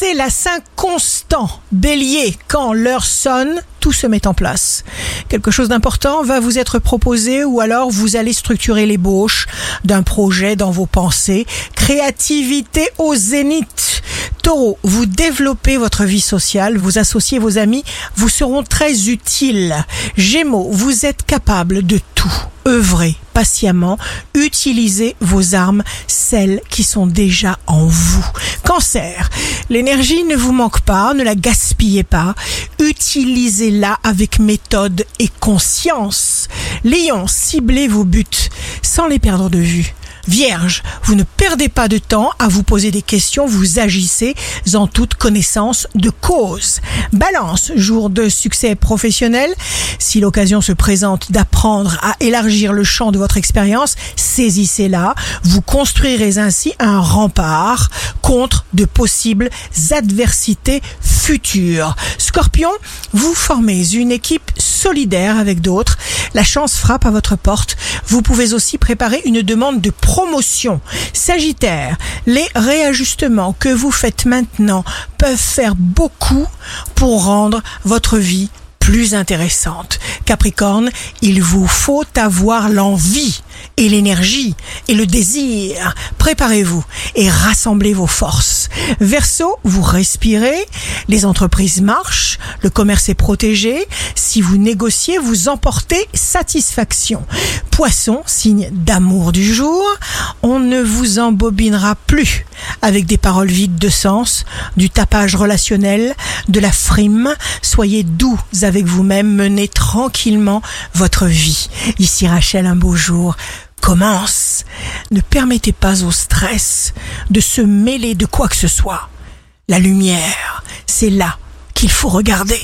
C'est la Saint constant. Bélier, quand l'heure sonne, tout se met en place. Quelque chose d'important va vous être proposé ou alors vous allez structurer l'ébauche d'un projet dans vos pensées. Créativité au zénith. Taureau, vous développez votre vie sociale, vous associez vos amis, vous seront très utiles. Gémeaux, vous êtes capable de tout. Œuvrez patiemment, utilisez vos armes, celles qui sont déjà en vous. Cancer, l'énergie ne vous manque pas, ne la gaspillez pas, utilisez-la avec méthode et conscience. Lion, ciblez vos buts sans les perdre de vue. Vierge, vous ne perdez pas de temps à vous poser des questions, vous agissez en toute connaissance de cause. Balance, jour de succès professionnel, si l'occasion se présente d'apprendre à élargir le champ de votre expérience, saisissez-la, vous construirez ainsi un rempart contre de possibles adversités futures. Scorpion, vous formez une équipe solidaire avec d'autres, la chance frappe à votre porte, vous pouvez aussi préparer une demande de promotion. Sagittaire, les réajustements que vous faites maintenant peuvent faire beaucoup pour rendre votre vie plus intéressante. Capricorne, il vous faut avoir l'envie et l'énergie et le désir. Préparez-vous et rassemblez vos forces. Verseau, vous respirez, les entreprises marchent, le commerce est protégé. Si vous négociez, vous emportez satisfaction. Poisson, signe d'amour du jour, ne vous embobinera plus avec des paroles vides de sens, du tapage relationnel, de la frime. Soyez doux avec vous-même, menez tranquillement votre vie. Ici Rachel, un beau jour commence. Ne permettez pas au stress de se mêler de quoi que ce soit. La lumière, c'est là qu'il faut regarder.